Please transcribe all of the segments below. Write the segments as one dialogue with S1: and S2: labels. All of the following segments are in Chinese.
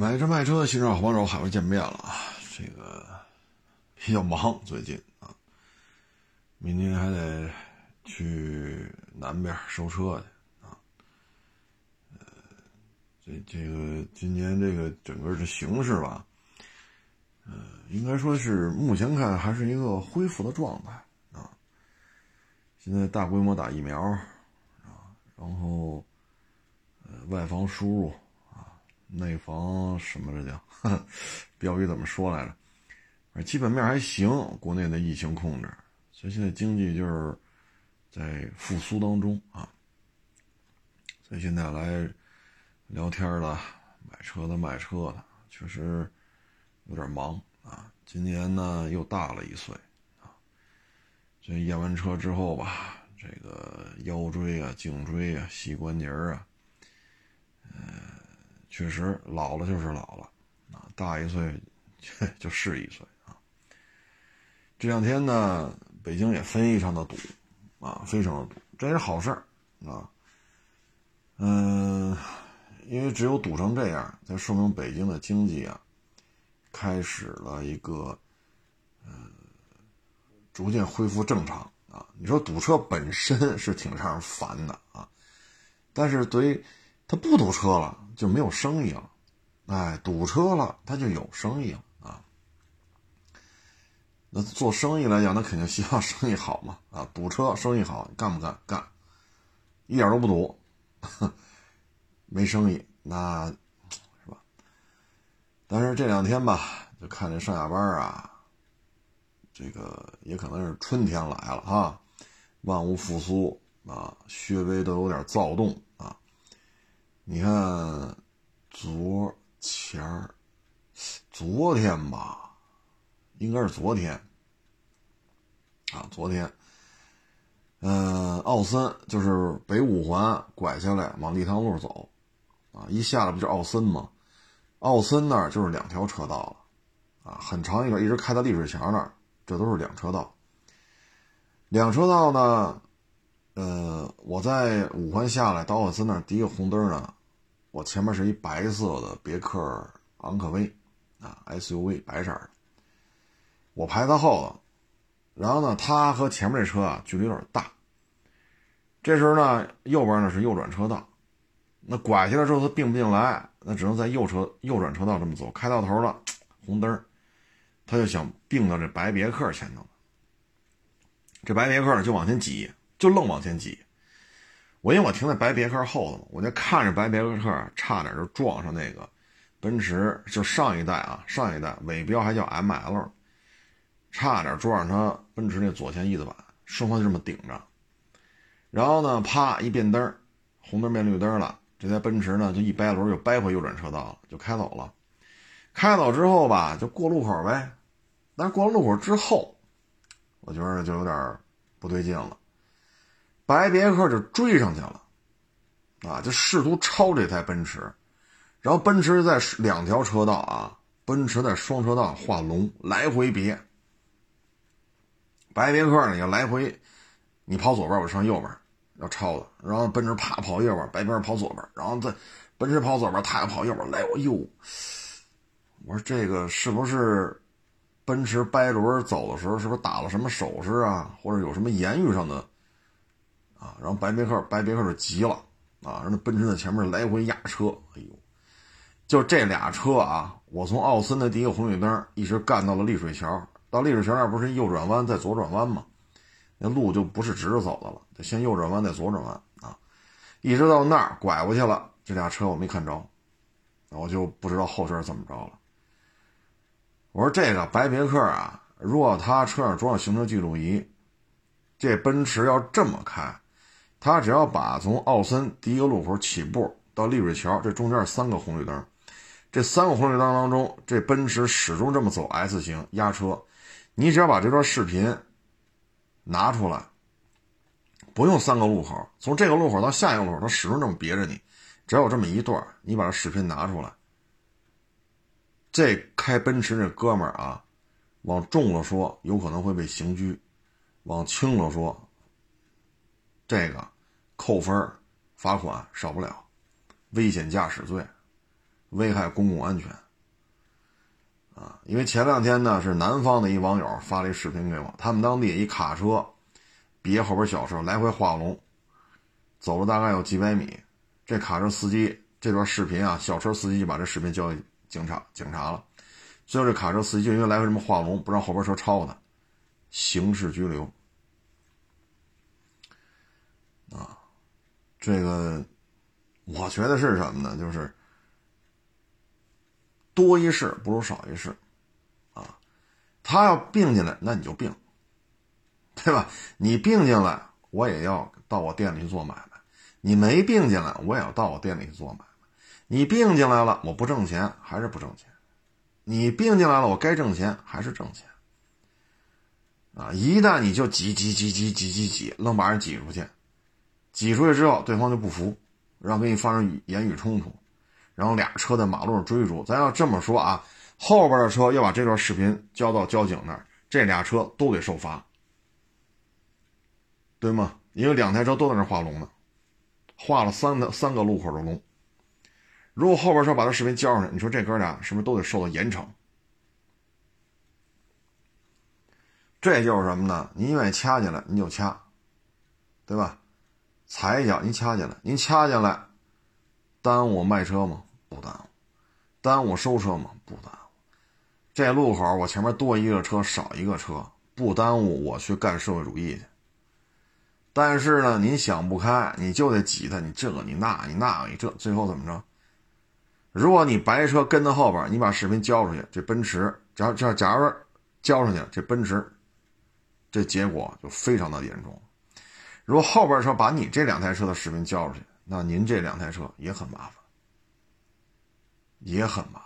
S1: 买车卖车的，新车好帮手，海外见面了啊！这个比较忙，最近啊，明天还得去南边收车去啊。呃，这这个今年这个整个的形势吧，呃，应该说是目前看还是一个恢复的状态啊。现在大规模打疫苗啊，然后呃外防输入。内防什么这叫？标语怎么说来着？基本面还行，国内的疫情控制，所以现在经济就是在复苏当中啊。所以现在来聊天的、买车的、卖车的，确实有点忙啊。今年呢又大了一岁啊，所以验完车之后吧，这个腰椎啊、颈椎啊、膝关节啊，嗯。确实老了就是老了，啊，大一岁就是一岁啊。这两天呢，北京也非常的堵，啊，非常的堵，这也是好事儿啊。嗯，因为只有堵成这样，才说明北京的经济啊，开始了一个，呃，逐渐恢复正常啊。你说堵车本身是挺让人烦的啊，但是对于他不堵车了。就没有生意了，哎，堵车了，他就有生意了啊。那做生意来讲，那肯定希望生意好嘛啊。堵车生意好，干不干？干，一点都不堵，没生意，那是吧？但是这两天吧，就看这上下班啊，这个也可能是春天来了啊，万物复苏啊，略微都有点躁动啊。你看，昨前儿，昨天吧，应该是昨天啊，昨天，嗯，奥森就是北五环拐下来往立汤路走，啊，一下来不就奥森吗？奥森那儿就是两条车道了，啊，很长一段一直开到丽水桥那儿，这都是两车道。两车道呢，呃，我在五环下来到奥森那儿第一个红灯呢。我前面是一白色的别克昂科威，啊，SUV 白色的。我排在后头，然后呢，他和前面这车啊距离有点大。这时候呢，右边呢是右转车道，那拐下来之后他并不进来，那只能在右车右转车道这么走。开到头了，红灯，他就想并到这白别克前头。这白别克就往前挤，就愣往前挤。我因为我停在白别克后头嘛，我就看着白别克差点就撞上那个奔驰，就上一代啊，上一代尾标还叫 ML，差点撞上它奔驰那左前翼子板，双方就这么顶着。然后呢，啪一变灯，红灯变绿灯了，这台奔驰呢就一掰轮又掰回右转车道了，就开走了。开走之后吧，就过路口呗。但是过了路口之后，我觉得就有点不对劲了。白别克就追上去了，啊，就试图超这台奔驰，然后奔驰在两条车道啊，奔驰在双车道画龙来回别。白别克呢要来回，你跑左边，我上右边，要超的，然后奔驰啪跑右边，白别克跑左边，然后再奔驰跑左边，他要跑右边，来我哟，我说这个是不是奔驰掰轮走的时候是不是打了什么手势啊，或者有什么言语上的？啊，然后白别克白别克就急了，啊，让那奔驰在前面来回压车，哎呦，就这俩车啊，我从奥森的第一个红绿灯一直干到了丽水桥，到丽水桥那不是右转弯再左转弯吗？那路就不是直着走的了，得先右转弯再左转弯啊，一直到那儿拐过去了，这俩车我没看着，我就不知道后事怎么着了。我说这个白别克啊，如果他车上装了行车记录仪，这奔驰要这么开。他只要把从奥森第一个路口起步到丽水桥，这中间三个红绿灯，这三个红绿灯当中，这奔驰始终这么走 S 型压车。你只要把这段视频拿出来，不用三个路口，从这个路口到下一个路口，它始终这么别着你。只要有这么一段，你把这视频拿出来，这开奔驰这哥们儿啊，往重了说有可能会被刑拘，往轻了说。这个扣分罚款少不了，危险驾驶罪，危害公共安全。啊，因为前两天呢是南方的一网友发了一视频给我，他们当地一卡车别后边小车来回画龙，走了大概有几百米，这卡车司机这段视频啊，小车司机就把这视频交给警察，警察了，最后这卡车司机就因为来回这么画龙，不让后边车超他，刑事拘留。这个我觉得是什么呢？就是多一事不如少一事，啊，他要并进来，那你就并，对吧？你并进来，我也要到我店里去做买卖；你没并进来，我也要到我店里去做买卖。你并进来了，我不挣钱还是不挣钱；你并进来了，我该挣钱还是挣钱。啊，一旦你就挤挤挤挤挤挤挤，愣把人挤出去。挤出去之后，对方就不服，然后跟你发生语言语冲突，然后俩车在马路上追逐。咱要这么说啊，后边的车要把这段视频交到交警那儿，这俩车都得受罚，对吗？因为两台车都在那画龙呢，画了三个三个路口的龙。如果后边车把这视频交上去，你说这哥俩是不是都得受到严惩？这就是什么呢？您愿意掐进来，你就掐，对吧？踩一脚，您掐进来，您掐进来，耽误我卖车吗？不耽误，耽误我收车吗？不耽误。这路口我前面多一个车，少一个车，不耽误我去干社会主义去。但是呢，您想不开，你就得挤他，你这个你那，你那个你这，最后怎么着？如果你白车跟在后边，你把视频交出去，这奔驰，假假假如交上去了，这奔驰，这结果就非常的严重。如果后边车把你这两台车的视频交出去，那您这两台车也很麻烦，也很麻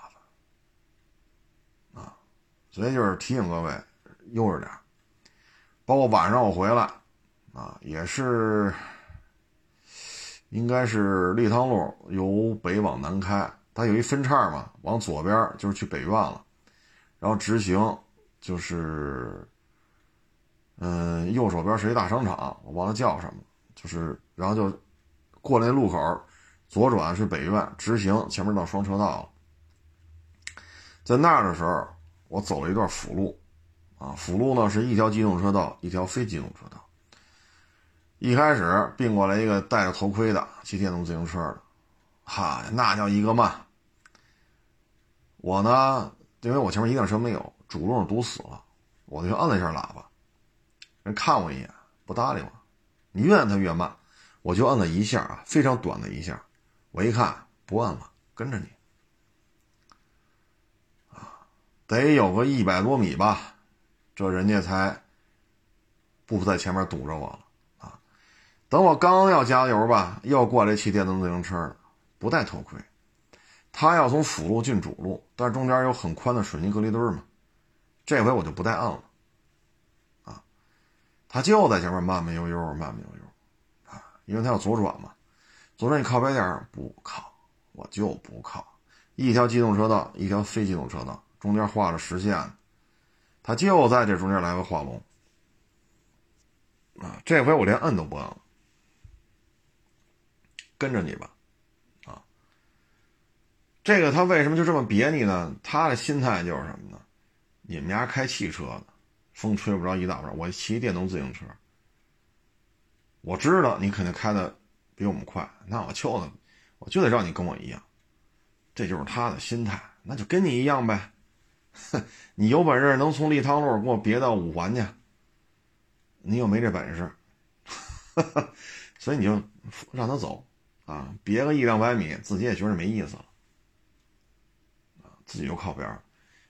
S1: 烦啊！所以就是提醒各位，悠着点。包括晚上我回来，啊，也是，应该是立汤路由北往南开，它有一分叉嘛，往左边就是去北苑了，然后直行就是。嗯，右手边是一大商场，我忘了叫什么，就是然后就过那路口，左转是北苑，直行前面到双车道了。在那儿的时候，我走了一段辅路，啊，辅路呢是一条机动车道，一条非机动车道。一开始并过来一个戴着头盔的骑电动自行车的，哈，那叫一个慢。我呢，因为我前面一辆车没有，主路堵死了，我就按了一下喇叭。人看我一眼，不搭理我。你越按他越慢，我就按了一下啊，非常短的一下。我一看不按了，跟着你啊，得有个一百多米吧，这人家才不在前面堵着我了啊。等我刚要加油吧，又过来骑电动自行车的，不戴头盔。他要从辅路进主路，但是中间有很宽的水泥隔离墩嘛，这回我就不带按了。他就在前面慢慢悠悠，慢慢悠悠，啊，因为他要左转嘛，左转你靠边点不靠，我就不靠。一条机动车道，一条非机动车道，中间画着实线，他就在这中间来回画龙，啊，这回我连摁都不摁了，跟着你吧，啊，这个他为什么就这么别你呢？他的心态就是什么呢？你们家开汽车的。风吹不着一大把，我骑电动自行车，我知道你肯定开的比我们快，那我就得，我就得让你跟我一样，这就是他的心态，那就跟你一样呗，哼，你有本事能从立汤路给我别到五环去，你又没这本事，所以你就让他走啊，别个一两百米，自己也觉得没意思了，啊，自己就靠边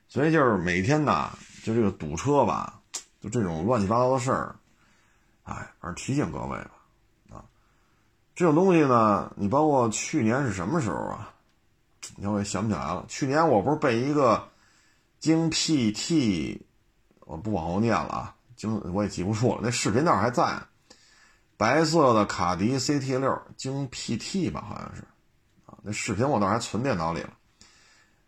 S1: 所以就是每天呐。就这个堵车吧，就这种乱七八糟的事儿，哎，反正提醒各位吧，啊，这种东西呢，你包括去年是什么时候啊？你看我也想不起来了。去年我不是被一个京 PT，我不往后念了啊，京我也记不住了，那视频倒是还在，白色的卡迪 CT 六京 PT 吧，好像是，啊，那视频我倒是还存电脑里了。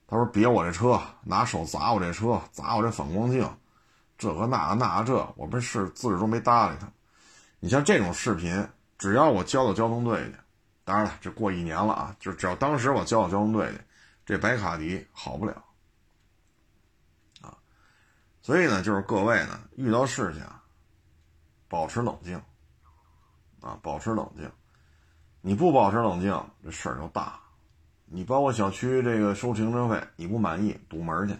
S1: 他说：“别我这车，拿手砸我这车，砸我这反光镜，这个那个那个这，我们是自始终没搭理他。你像这种视频，只要我交到交通队去，当然了，这过一年了啊，就只要当时我交到交通队去，这白卡迪好不了啊。所以呢，就是各位呢，遇到事情，保持冷静啊，保持冷静。你不保持冷静，这事儿就大。你包括小区这个收停车费，你不满意，堵门去。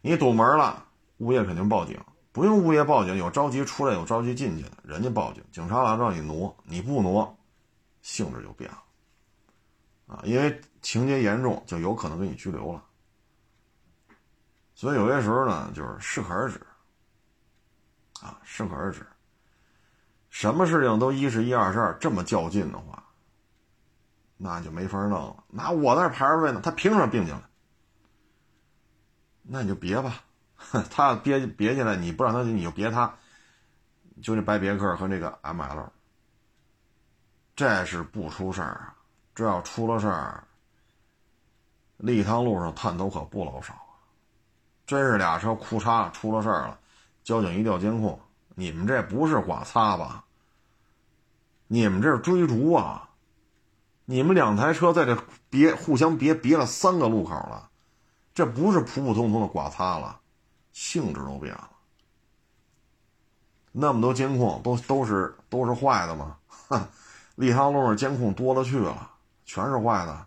S1: 你堵门了，物业肯定报警。不用物业报警，有着急出来，有着急进去的，人家报警，警察来让你挪，你不挪，性质就变了，啊，因为情节严重，就有可能给你拘留了。所以有些时候呢，就是适可而止，啊，适可而止。什么事情都一是一二是二，这么较劲的话，那就没法弄了。那我那排着队呢，他凭什么并进来？那你就别吧。他要别别进来，你不让他进，你就别他，就那白别克和那个 ML，这是不出事儿啊！这要出了事儿，立汤路上探头可不老少啊！真是俩车库嚓出了事儿了，交警一调监控，你们这不是剐擦吧？你们这是追逐啊！你们两台车在这别互相别别了三个路口了，这不是普普通通的剐擦了。性质都变了，那么多监控都都是都是坏的吗？立汤路上监控多了去了，全是坏的。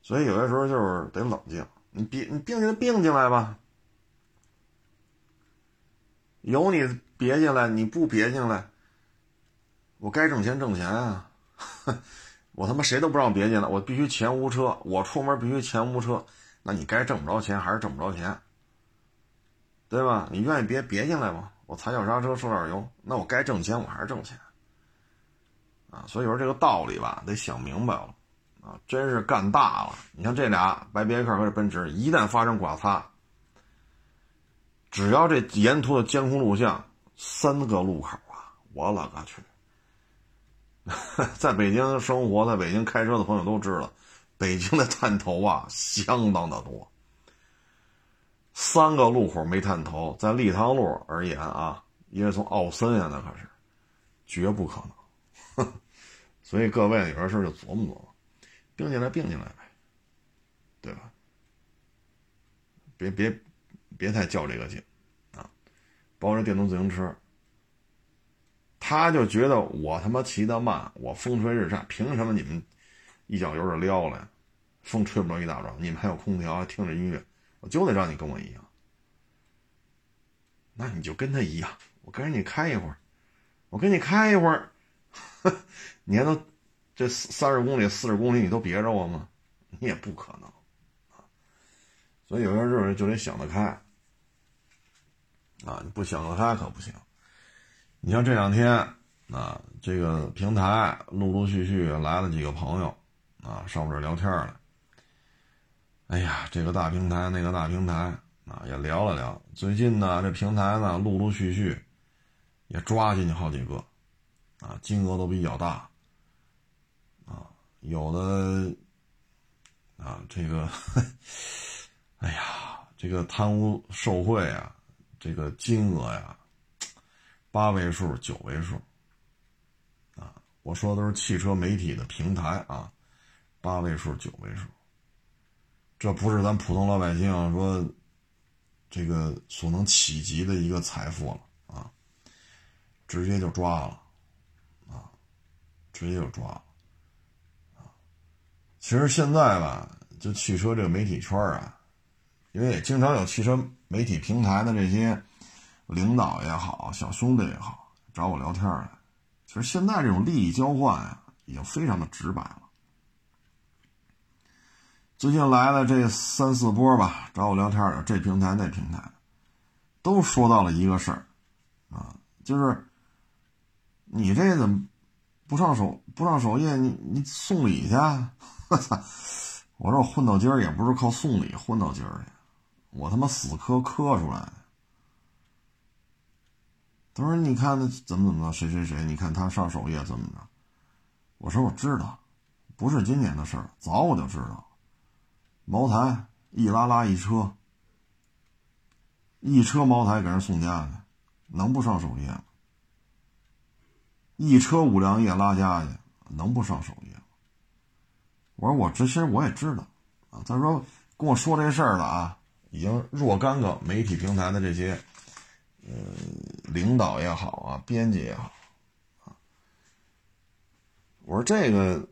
S1: 所以有些时候就是得冷静，你别你并进并进来吧，有你别进来，你不别进来，我该挣钱挣钱啊！哼 我他妈谁都不让别进来，我必须前无车，我出门必须前无车，那你该挣不着钱还是挣不着钱。对吧？你愿意别别进来吗？我踩脚刹车收点油，那我该挣钱我还是挣钱，啊，所以说这个道理吧，得想明白了，啊，真是干大了。你像这俩白别克和这奔驰，一旦发生剐擦，只要这沿途的监控录像，三个路口啊，我勒个去！在北京生活，在北京开车的朋友都知道，北京的探头啊，相当的多。三个路口没探头，在立汤路而言啊，因为从奥森呀，那可是绝不可能。所以各位有些事就琢磨琢磨，并进来并进来呗，对吧？别别别太较这个劲啊！包括电动自行车，他就觉得我他妈骑得慢，我风吹日晒，凭什么你们一脚油就撩了呀？风吹不着一大桩，你们还有空调，还听着音乐。我就得让你跟我一样，那你就跟他一样，我跟着你开一会儿，我跟你开一会儿，你还能这三十公里、四十公里你都别着我吗？你也不可能！所以有些时候就得想得开啊！你不想得开可不行。你像这两天啊，这个平台陆陆续续来了几个朋友啊，上我这聊天来。哎呀，这个大平台，那个大平台啊，也聊了聊。最近呢，这平台呢，陆陆续续也抓进去好几个，啊，金额都比较大，啊，有的啊，这个，哎呀，这个贪污受贿啊，这个金额呀，八位数、九位数，啊，我说的都是汽车媒体的平台啊，八位数、九位数。这不是咱普通老百姓说这个所能企及的一个财富了啊！直接就抓了啊！直接就抓了啊！其实现在吧，就汽车这个媒体圈啊，因为也经常有汽车媒体平台的这些领导也好、小兄弟也好找我聊天来。其实现在这种利益交换啊，已经非常的直白了。最近来了这三四波吧，找我聊天的这平台那平台，都说到了一个事儿，啊，就是你这怎么不上首不上首页？你你送礼去？我操！我说我混到今儿也不是靠送礼混到今儿的，我他妈死磕磕出来的。他说：“你看那怎么怎么着，谁谁谁？你看他上首页怎么着？”我说：“我知道，不是今年的事儿，早我就知道。”茅台一拉拉一车，一车茅台给人送家去，能不上首页吗？一车五粮液拉家去，能不上首页吗？我说我这其实我也知道啊。他说跟我说这事儿了啊，已经若干个媒体平台的这些，呃，领导也好啊，编辑也好啊。我说这个，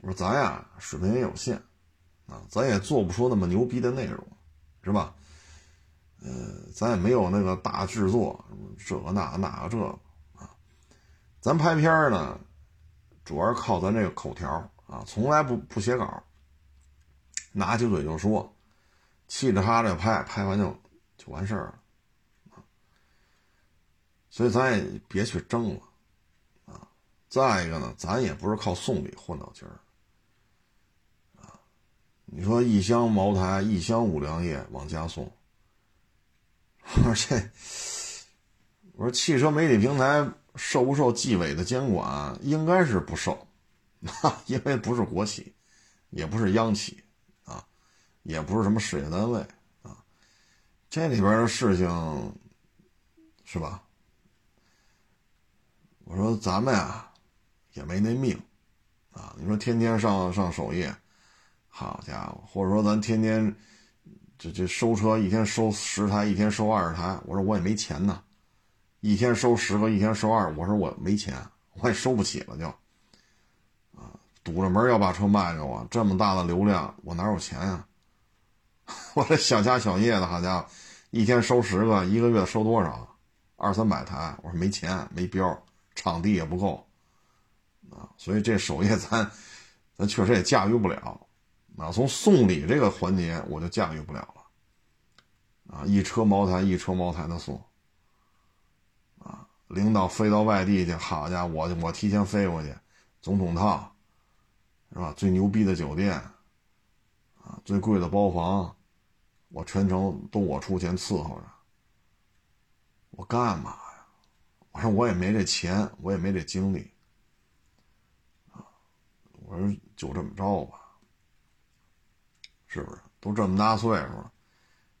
S1: 我说咱呀水平也有限啊，咱也做不出那么牛逼的内容，是吧？呃，咱也没有那个大制作，这个那个那个这个啊。咱拍片呢，主要是靠咱这个口条啊，从来不不写稿，拿起嘴就说，气着哈着拍，拍完就就完事儿了。所以咱也别去争了啊。再一个呢，咱也不是靠送礼混到今儿啊。你说一箱茅台，一箱五粮液往家送。我说这，我说汽车媒体平台受不受纪委的监管？应该是不受，因为不是国企，也不是央企，啊，也不是什么事业单位，啊，这里边的事情，是吧？我说咱们呀，也没那命，啊，你说天天上上首页，好家伙，或者说咱天天。这这收车一天收十台，一天收二十台。我说我也没钱呢，一天收十个，一天收二。我说我没钱，我也收不起了，就啊，堵着门要把车卖给我。这么大的流量，我哪有钱呀？我这小家小业的，好家伙，一天收十个，一个月收多少？二三百台。我说没钱，没标，场地也不够啊，所以这首页咱咱确实也驾驭不了。啊，从送礼这个环节我就驾驭不了了，啊，一车茅台，一车茅台的送，啊，领导飞到外地去，好家伙，我我提前飞过去，总统套，是吧？最牛逼的酒店，啊，最贵的包房，我全程都我出钱伺候着，我干嘛？我说我也没这钱，我也没这精力，啊，我说就这么着吧。是不是都这么大岁数了，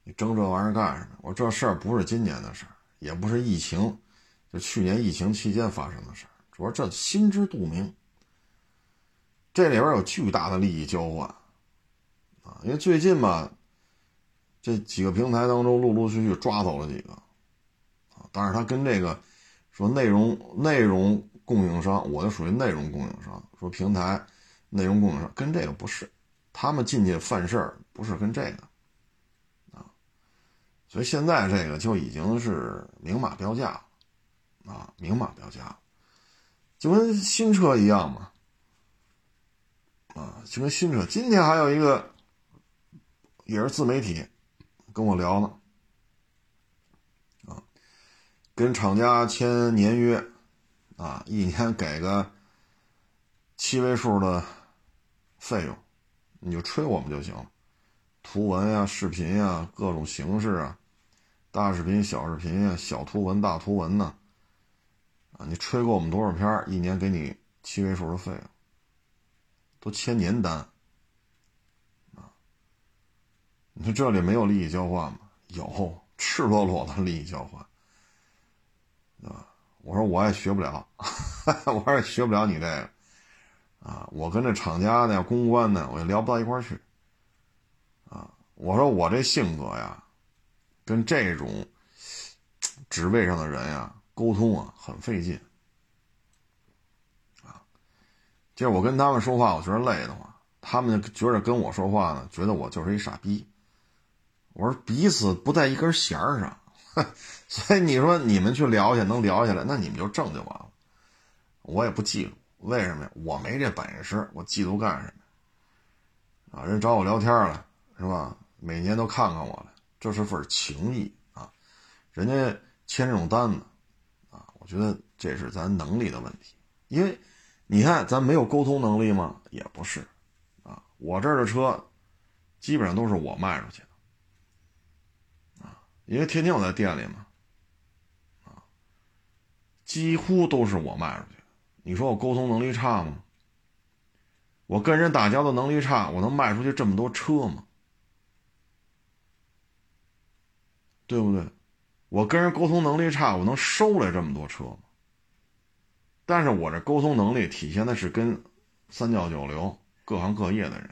S1: 你争这玩意儿干什么？我说这事儿不是今年的事儿，也不是疫情，就去年疫情期间发生的事儿。主要这心知肚明，这里边有巨大的利益交换啊！因为最近吧，这几个平台当中陆陆续续抓走了几个啊，但是他跟这个说内容内容供应商，我就属于内容供应商，说平台内容供应商跟这个不是。他们进去犯事儿不是跟这个，啊，所以现在这个就已经是明码标价了，啊，明码标价，就跟新车一样嘛，啊，就跟新车。今天还有一个也是自媒体跟我聊呢，跟厂家签年约，啊，一年给个七位数的费用。你就吹我们就行，图文呀、视频呀、各种形式啊，大视频、小视频呀、小图文、大图文呢，啊，你吹过我们多少篇一年给你七位数的费用，都签年单，啊，你说这里没有利益交换吗？有，赤裸裸的利益交换，啊，我说我也学不了，我也学不了你这个。啊，我跟这厂家呢、公关呢，我也聊不到一块去。啊，我说我这性格呀，跟这种职位上的人呀沟通啊很费劲。啊，就是我跟他们说话，我觉得累的慌，他们觉得跟我说话呢，觉得我就是一傻逼。我说彼此不在一根弦儿上，所以你说你们去聊去，能聊下来，那你们就挣就完了，我也不嫉妒。为什么呀？我没这本事，我嫉妒干什么？啊，人找我聊天了，是吧？每年都看看我了，这是份情谊啊。人家签这种单子，啊，我觉得这是咱能力的问题。因为你看，咱没有沟通能力吗？也不是，啊，我这儿的车基本上都是我卖出去的，啊，因为天天我在店里嘛，几乎都是我卖出去。你说我沟通能力差吗？我跟人打交道能力差，我能卖出去这么多车吗？对不对？我跟人沟通能力差，我能收来这么多车吗？但是我这沟通能力体现的是跟三教九流、各行各业的人。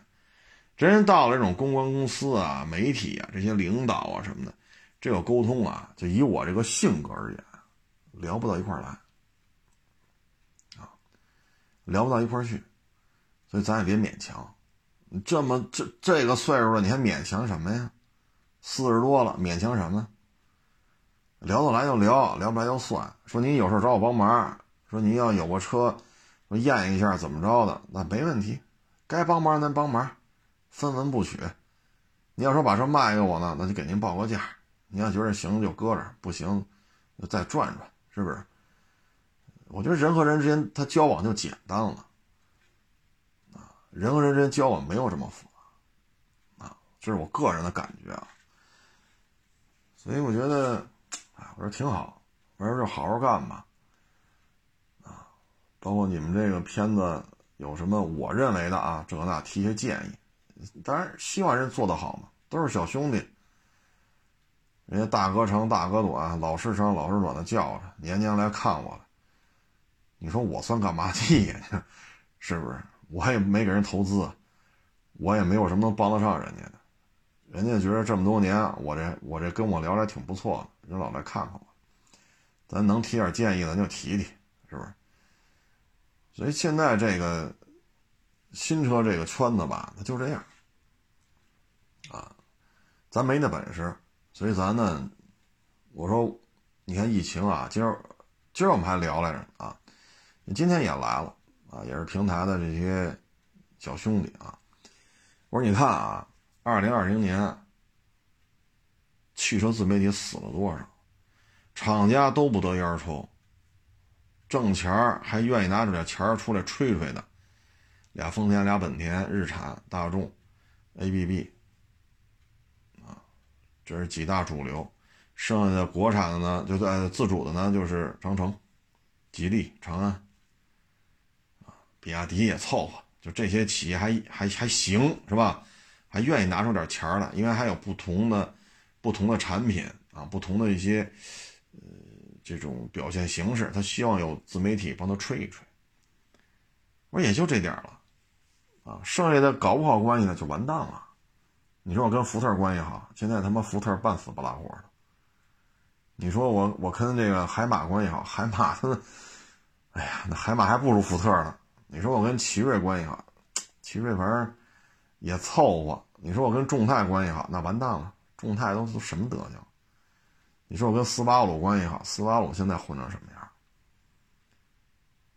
S1: 真到了这种公关公司啊、媒体啊这些领导啊什么的，这个沟通啊，就以我这个性格而言，聊不到一块儿来，啊，聊不到一块儿去，所以咱也别勉强。这么这这个岁数了，你还勉强什么呀？四十多了，勉强什么？聊得来就聊，聊不来就算。说你有事找我帮忙，说你要有个车，说验一下怎么着的，那没问题，该帮忙咱帮忙。分文不取，你要说把车卖给我呢，那就给您报个价。你要觉得行就搁着，不行就再转转，是不是？我觉得人和人之间他交往就简单了，啊，人和人之间交往没有这么复杂，啊，这是我个人的感觉啊。所以我觉得，哎，我说挺好，我说就好好干吧，啊，包括你们这个片子有什么我认为的啊，这那提些建议。当然，希望人做得好嘛，都是小兄弟。人家大哥长大哥短，老师长老师短的叫着，年年来看我了。你说我算干嘛的呀？是不是？我也没给人投资，我也没有什么能帮得上人家的。人家觉得这么多年，我这我这跟我聊着挺不错的，人老来看看我。咱能提点建议，咱就提提，是不是？所以现在这个新车这个圈子吧，它就这样。啊，咱没那本事，所以咱呢，我说，你看疫情啊，今儿今儿我们还聊来着啊，今天也来了啊，也是平台的这些小兄弟啊。我说你看啊，二零二零年汽车自媒体死了多少？厂家都不得烟抽，挣钱儿还愿意拿出点钱儿出来吹吹的，俩丰田，俩本田，日产、大众、ABB。这是几大主流，剩下的国产的呢，就在自主的呢，就是长城、吉利、长安，啊，比亚迪也凑合，就这些企业还还还行，是吧？还愿意拿出点钱来，因为还有不同的不同的产品啊，不同的一些呃这种表现形式，他希望有自媒体帮他吹一吹。我说也就这点了，啊，剩下的搞不好关系呢，就完蛋了。你说我跟福特关系好，现在他妈福特半死不拉活的。你说我我跟这个海马关系好，海马他，哎呀，那海马还不如福特呢。你说我跟奇瑞关系好，奇瑞反正也凑合。你说我跟众泰关系好，那完蛋了，众泰都都什么德行？你说我跟斯巴鲁关系好，斯巴鲁现在混成什么样？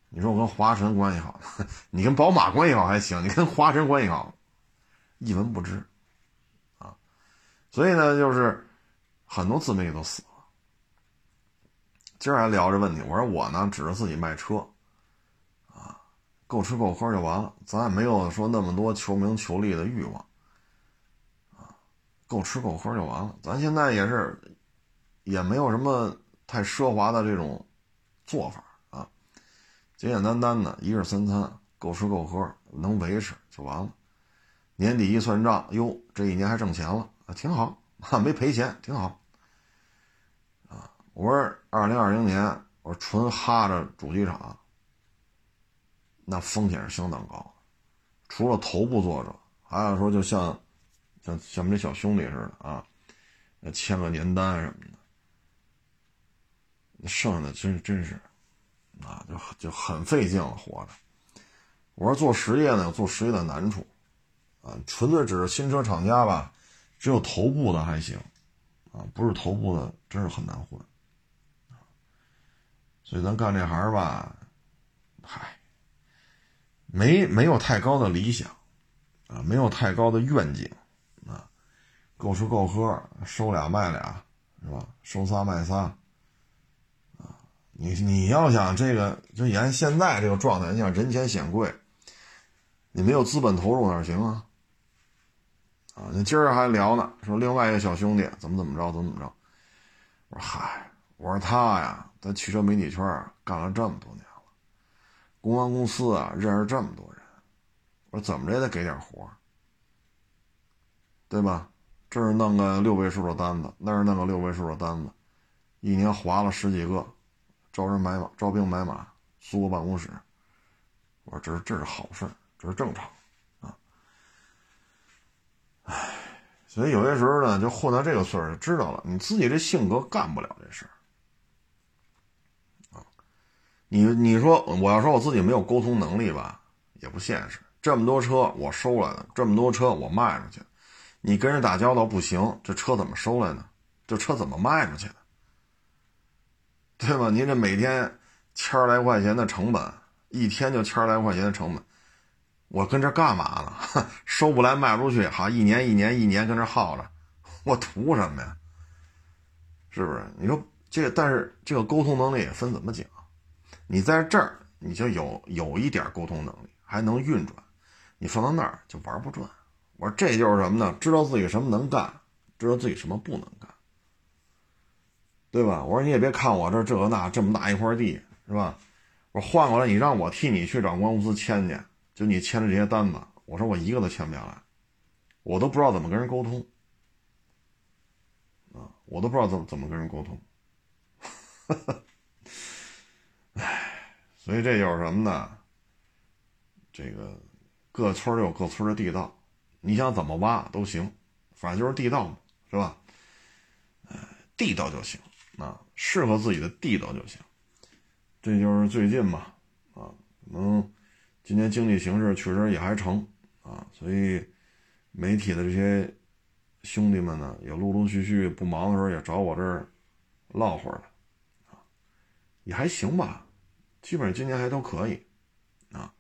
S1: 你说我跟华晨关系好，你跟宝马关系好还行，你跟华晨关系好，一文不值。所以呢，就是很多自媒体都死了。今儿还聊这问题，我说我呢，指着自己卖车，啊，够吃够喝就完了，咱也没有说那么多求名求利的欲望，啊，够吃够喝就完了。咱现在也是，也没有什么太奢华的这种做法啊，简简单单的一日三餐，够吃够喝，能维持就完了。年底一算账，哟，这一年还挣钱了。挺好，没赔钱，挺好。啊，我说二零二零年，我说纯哈着主机厂，那风险是相当高。除了头部作者，还有说就像像像我们这小兄弟似的啊，签个年单什么的，剩下的真真是啊，就就很费劲了，活着。我说做实业呢，有做实业的难处啊，纯粹只是新车厂家吧。只有头部的还行，啊，不是头部的真是很难混，所以咱干这行吧，嗨，没没有太高的理想，啊，没有太高的愿景，啊，够吃够喝，收俩卖俩，是吧？收仨卖仨，啊，你你要想这个，就沿现在这个状态，你想人前显贵，你没有资本投入哪行啊？啊，那今儿还聊呢，说另外一个小兄弟怎么怎么着，怎么怎么着。我说嗨，我说他呀，在汽车媒体圈干了这么多年了，公关公司啊认识这么多人，我说怎么着也得给点活对吧？这儿弄个六位数的单子，那儿弄个六位数的单子，一年划了十几个，招人买马，招兵买马，租个办公室。我说这是这是好事这是正常。唉所以有些时候呢，就混到这个岁数就知道了，你自己这性格干不了这事儿啊。你你说我要说我自己没有沟通能力吧，也不现实。这么多车我收来的，这么多车我卖出去，你跟人打交道不行，这车怎么收来呢？这车怎么卖出去的？对吧？您这每天千来块钱的成本，一天就千来块钱的成本。我跟这干嘛呢？收不来卖不出去，好一年一年一年跟这耗着，我图什么呀？是不是？你说这，但是这个沟通能力也分怎么讲。你在这儿你就有有一点沟通能力，还能运转；你放到那儿就玩不转。我说这就是什么呢？知道自己什么能干，知道自己什么不能干，对吧？我说你也别看我这这个那这么大一块地，是吧？我换过来，你让我替你去找公司签去。就你签的这些单子，我说我一个都签不下来，我都不知道怎么跟人沟通，啊，我都不知道怎么怎么跟人沟通，唉，所以这就是什么呢？这个各村有各村的地道，你想怎么挖都行，反正就是地道嘛，是吧？地道就行，啊，适合自己的地道就行，这就是最近嘛，啊，可能。今年经济形势确实也还成啊，所以媒体的这些兄弟们呢，也陆陆续续不忙的时候也找我这儿唠会儿了啊，也还行吧，基本上今年还都可以啊，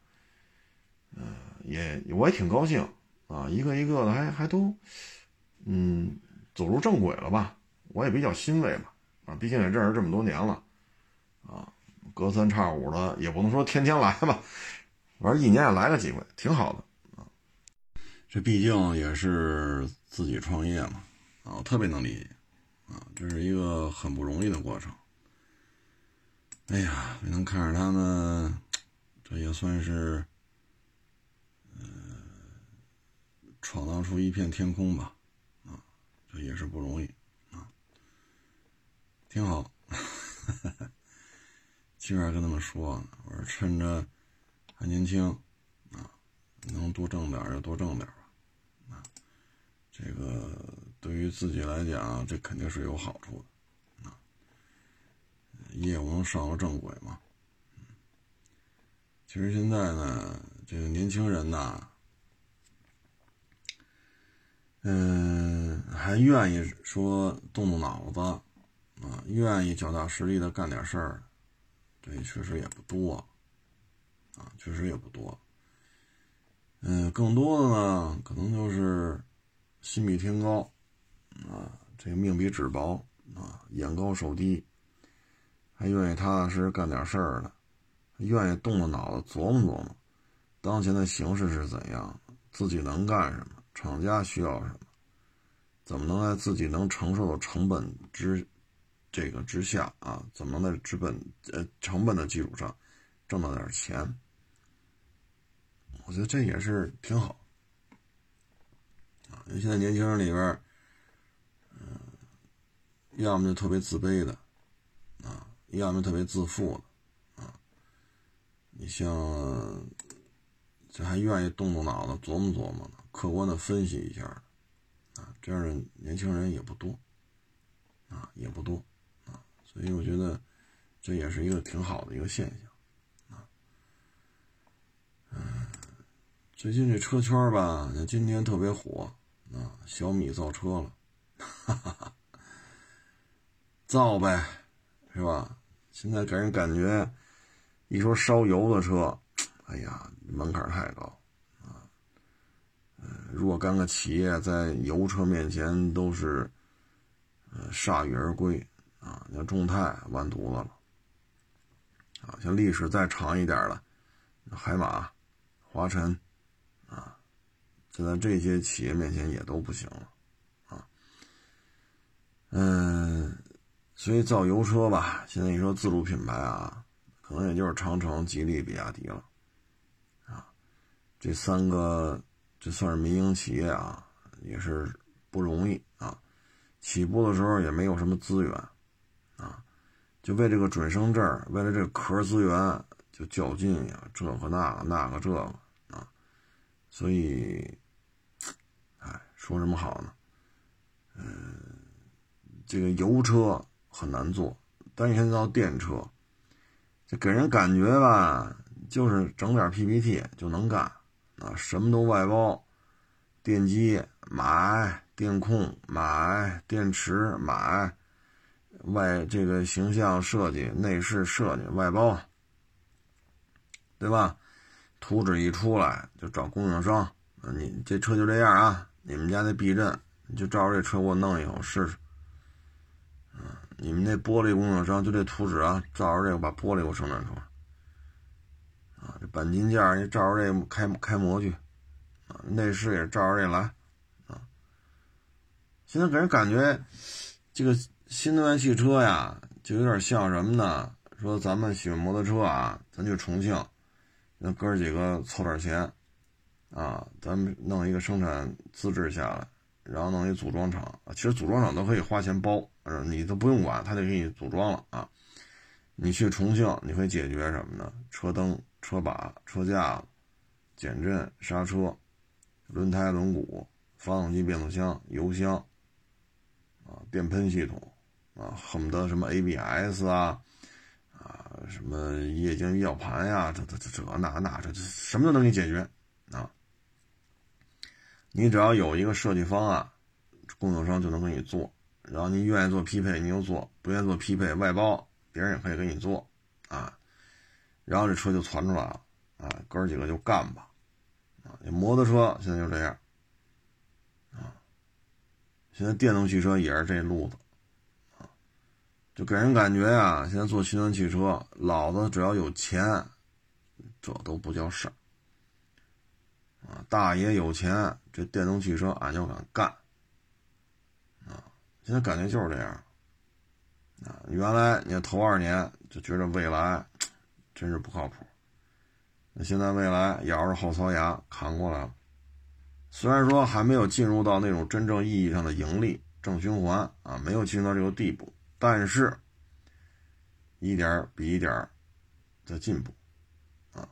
S1: 嗯，也我也挺高兴啊，一个一个的还还都嗯走入正轨了吧，我也比较欣慰吧啊，毕竟也认识这么多年了啊，隔三差五的也不能说天天来吧。反正一年也来个几回，挺好的啊。
S2: 这毕竟也是自己创业嘛，啊，我特别能理解啊，这是一个很不容易的过程。哎呀，能看着他们，这也算是，呃，闯荡出一片天空吧，啊，这也是不容易啊，挺好。今儿跟他们说，我说趁着。还年轻，啊，能多挣点就多挣点吧，啊，这个对于自己来讲，这肯定是有好处的，啊，业务能上了正轨嘛，其实现在呢，这个年轻人呐，嗯，还愿意说动动脑子，啊，愿意脚踏实地的干点事儿，这确实也不多。啊，确实也不多。嗯，更多的呢，可能就是心比天高，啊，这个命比纸薄，啊，眼高手低，还愿意踏踏实实干点事儿的，愿意动动脑子琢磨琢磨，当前的形势是怎样，自己能干什么，厂家需要什么，怎么能在自己能承受的成本之这个之下啊，怎么能在资本呃成本的基础上挣到点钱。我觉得这也是挺好，啊，因为现在年轻人里边，嗯，要么就特别自卑的，啊，要么特别自负的，啊，你像这还愿意动动脑子琢磨琢磨呢，客观的分析一下，啊，这样的年轻人也不多，啊，也不多，啊，所以我觉得这也是一个挺好的一个现象，啊，嗯。最近这车圈吧，今年特别火啊，小米造车了，哈哈哈，造呗，是吧？现在给人感觉，一说烧油的车，哎呀，门槛太高啊。嗯，若干个企业在油车面前都是，呃，铩羽而归啊。像众泰完犊子了，啊，像历史再长一点的，海马、华晨。现在这些企业面前也都不行了，啊，嗯，所以造油车吧，现在你说自主品牌啊，可能也就是长城、吉利、比亚迪了，啊，这三个这算是民营企业啊，也是不容易啊，起步的时候也没有什么资源，啊，就为这个准生证，为了这个壳资源就较劲呀，这个那个那个这个啊，所以。说什么好呢？嗯这个油车很难做，但现在到电车，这给人感觉吧，就是整点 PPT 就能干啊，什么都外包，电机买，电控买，电池买，外这个形象设计、内饰设计外包，对吧？图纸一出来就找供应商，你这车就这样啊，你们家那避震你就照着这车给我弄一口试试。你们那玻璃供应商就这图纸啊，照着这个把玻璃给我生产出来。啊，这钣金件你照着这个开开模具，啊，内饰也照着这来，啊。现在给人感觉，这个新能源汽车呀，就有点像什么呢？说咱们喜欢摩托车啊，咱去重庆。那哥几个凑点钱，啊，咱们弄一个生产资质下来，然后弄一组装厂。其实组装厂都可以花钱包，你都不用管，他就给你组装了啊。你去重庆，你会解决什么呢？车灯、车把、车架、减震、刹车、轮胎、轮毂、发动机、变速箱、油箱，啊，变喷系统，啊，恨不得什么 ABS 啊。啊什么液晶仪表盘呀，这这这这那那这这什么都能给你解决啊！你只要有一个设计方案，供应商就能给你做。然后你愿意做匹配，你就做；不愿意做匹配，外包，别人也可以给你做啊。然后这车就传出来了啊，哥几个就干吧啊！摩托车现在就这样啊，现在电动汽车也是这路子。啊就给人感觉呀，现在做新能源汽车，老子只要有钱，这都不叫事儿啊！大爷有钱，这电动汽车俺就敢干啊！现在感觉就是这样啊！原来你头二年就觉得未来真是不靠谱，那现在未来咬着后槽牙扛过来了。虽然说还没有进入到那种真正意义上的盈利正循环啊，没有进入到这个地步。但是，一点比一点在进步，啊，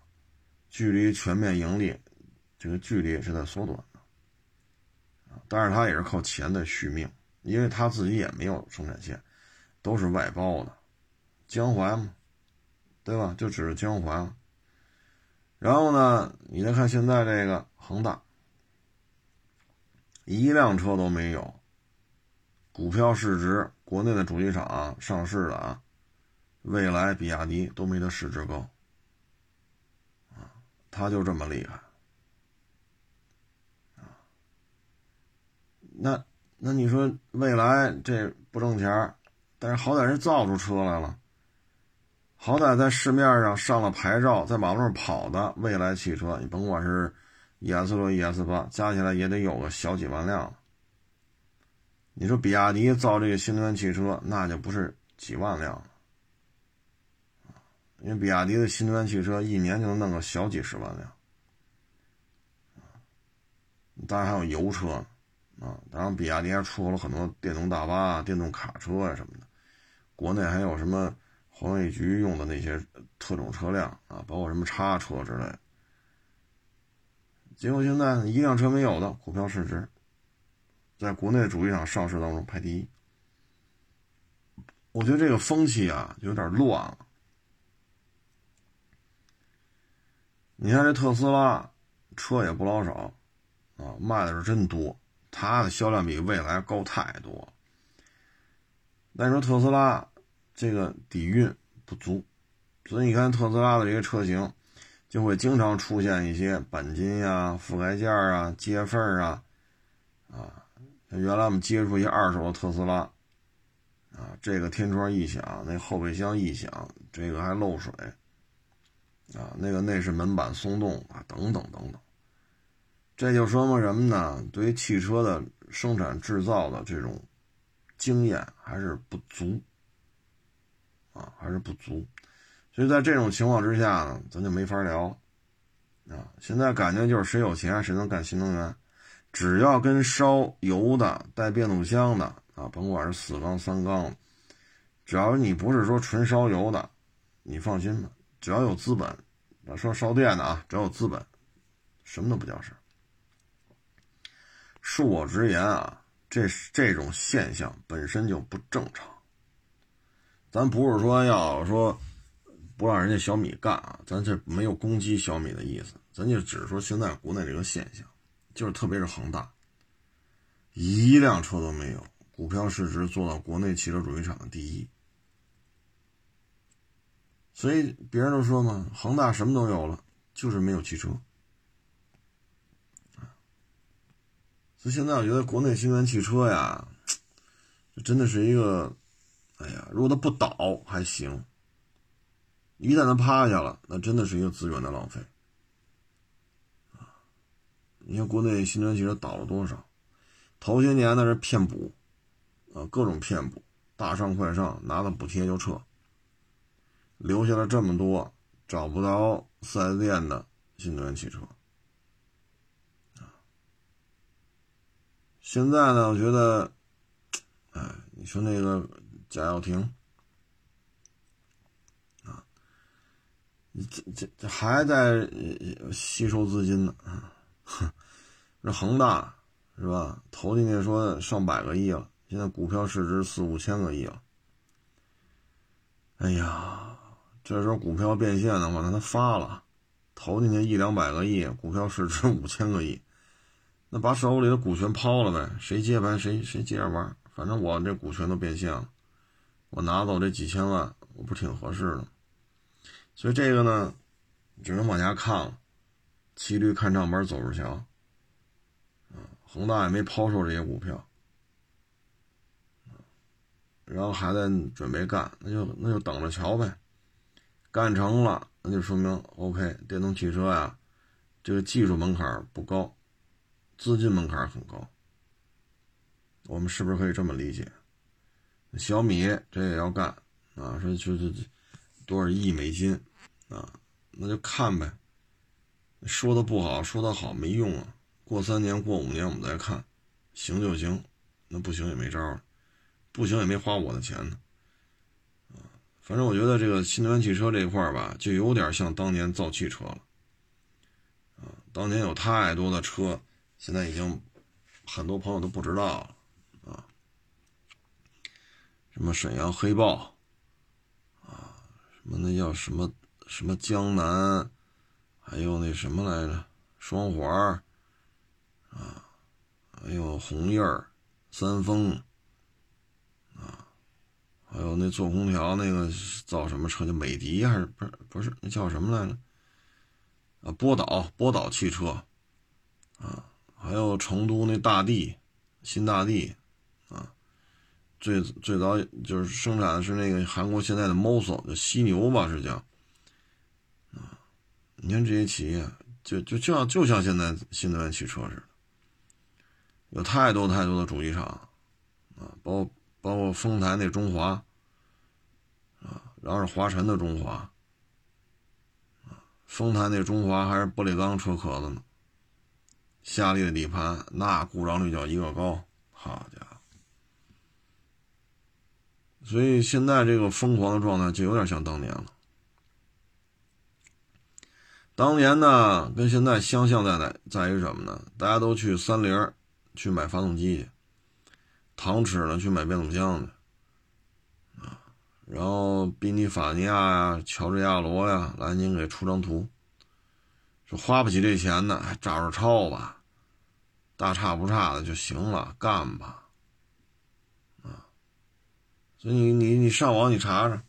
S2: 距离全面盈利，这个距离也是在缩短的，啊，但是他也是靠钱在续命，因为他自己也没有生产线，都是外包的，江淮嘛，对吧？就只是江淮了。然后呢，你再看现在这个恒大，一辆车都没有，股票市值。国内的主机厂上市的啊，蔚来、比亚迪都没它市值高，啊，它就这么厉害，那那你说未来这不挣钱但是好歹是造出车来了，好歹在市面上上了牌照，在马路上跑的未来汽车，你甭管是 ES 六、ES 八，加起来也得有个小几万辆。你说比亚迪造这个新能源汽车，那就不是几万辆了，因为比亚迪的新能源汽车一年就能弄个小几十万辆，当然还有油车，啊，当然比亚迪还出口了很多电动大巴、电动卡车呀什么的，国内还有什么环卫局用的那些特种车辆啊，包括什么叉车之类，结果现在一辆车没有的股票市值。在国内主机厂上市当中排第一，我觉得这个风气啊有点乱了。你看这特斯拉车也不老少啊，卖的是真多，它的销量比蔚来高太多。但是说特斯拉这个底蕴不足，所以你看特斯拉的这些车型就会经常出现一些钣金呀、覆盖件啊、接缝啊，啊。原来我们接触一些二手的特斯拉，啊，这个天窗异响，那后备箱异响，这个还漏水，啊，那个内饰门板松动啊，等等等等，这就说明什么呢？对于汽车的生产制造的这种经验还是不足，啊，还是不足，所以在这种情况之下呢，咱就没法聊，啊，现在感觉就是谁有钱谁能干新能源。只要跟烧油的、带变速箱的啊，甭管是四缸、三缸，只要你不是说纯烧油的，你放心吧。只要有资本，说烧电的啊，只要有资本，什么都不叫事恕我直言啊，这这种现象本身就不正常。咱不是说要说不让人家小米干啊，咱这没有攻击小米的意思，咱就只是说现在国内这个现象，就是特别是恒大，一辆车都没有，股票市值做到国内汽车主机厂的第一。所以别人都说嘛，恒大什么都有了，就是没有汽车。所以现在我觉得国内新能源汽车呀，这真的是一个，哎呀，如果它不倒还行，一旦它趴下了，那真的是一个资源的浪费。你看国内新能源汽车倒了多少？头些年那是骗补，啊，各种骗补，大上快上，拿了补贴就撤。留下了这么多找不着四 S 店的新能源汽车，现在呢，我觉得，哎，你说那个贾跃亭，啊，这这这还在吸收资金呢，哼，这恒大是吧？投进去说上百个亿了，现在股票市值四五千个亿了，哎呀！这时候股票变现的话，那他发了，投进去一两百个亿，股票市值五千个亿，那把手里的股权抛了呗，谁接盘谁谁接着玩，反正我这股权都变现了，我拿走这几千万，我不挺合适的？所以这个呢，只能往下看了，骑驴看账本走着瞧。啊，恒大也没抛售这些股票，然后还在准备干，那就那就等着瞧呗。干成了，那就说明 OK。电动汽车呀，这个技术门槛不高，资金门槛很高。我们是不是可以这么理解？小米这也要干啊，说就就多少亿美金啊，那就看呗。说的不好，说的好没用啊。过三年，过五年我们再看，行就行，那不行也没招儿，不行也没花我的钱呢。反正我觉得这个新能源汽车这一块吧，就有点像当年造汽车了，啊，当年有太多的车，现在已经很多朋友都不知道了，啊，什么沈阳黑豹，啊，什么那叫什么什么江南，还有那什么来着，双环啊，还有红叶，三丰。啊还有那做空调那个造什么车？叫美的还是不是？不是那叫什么来着？啊，波导波导汽车，啊，还有成都那大地新大地，啊，最最早就是生产的是那个韩国现在的 MOSO，就犀牛吧，是叫，啊，你看这些企业，就就就像就像现在新能源汽车似的，有太多太多的主机厂，啊，包。包括丰台那中华，啊，然后是华晨的中华，啊，丰台那中华还是玻璃钢车壳子呢，夏利的底盘那故障率叫一个高，好家伙！所以现在这个疯狂的状态就有点像当年了。当年呢，跟现在相像在哪，在于什么呢？大家都去三菱去买发动机去。唐齿呢去买变速箱的，啊，然后宾尼法尼亚呀、乔治亚罗呀来您给出张图，说花不起这钱呢，还照着抄吧，大差不差的就行了，干吧，啊，所以你你你上网你查查，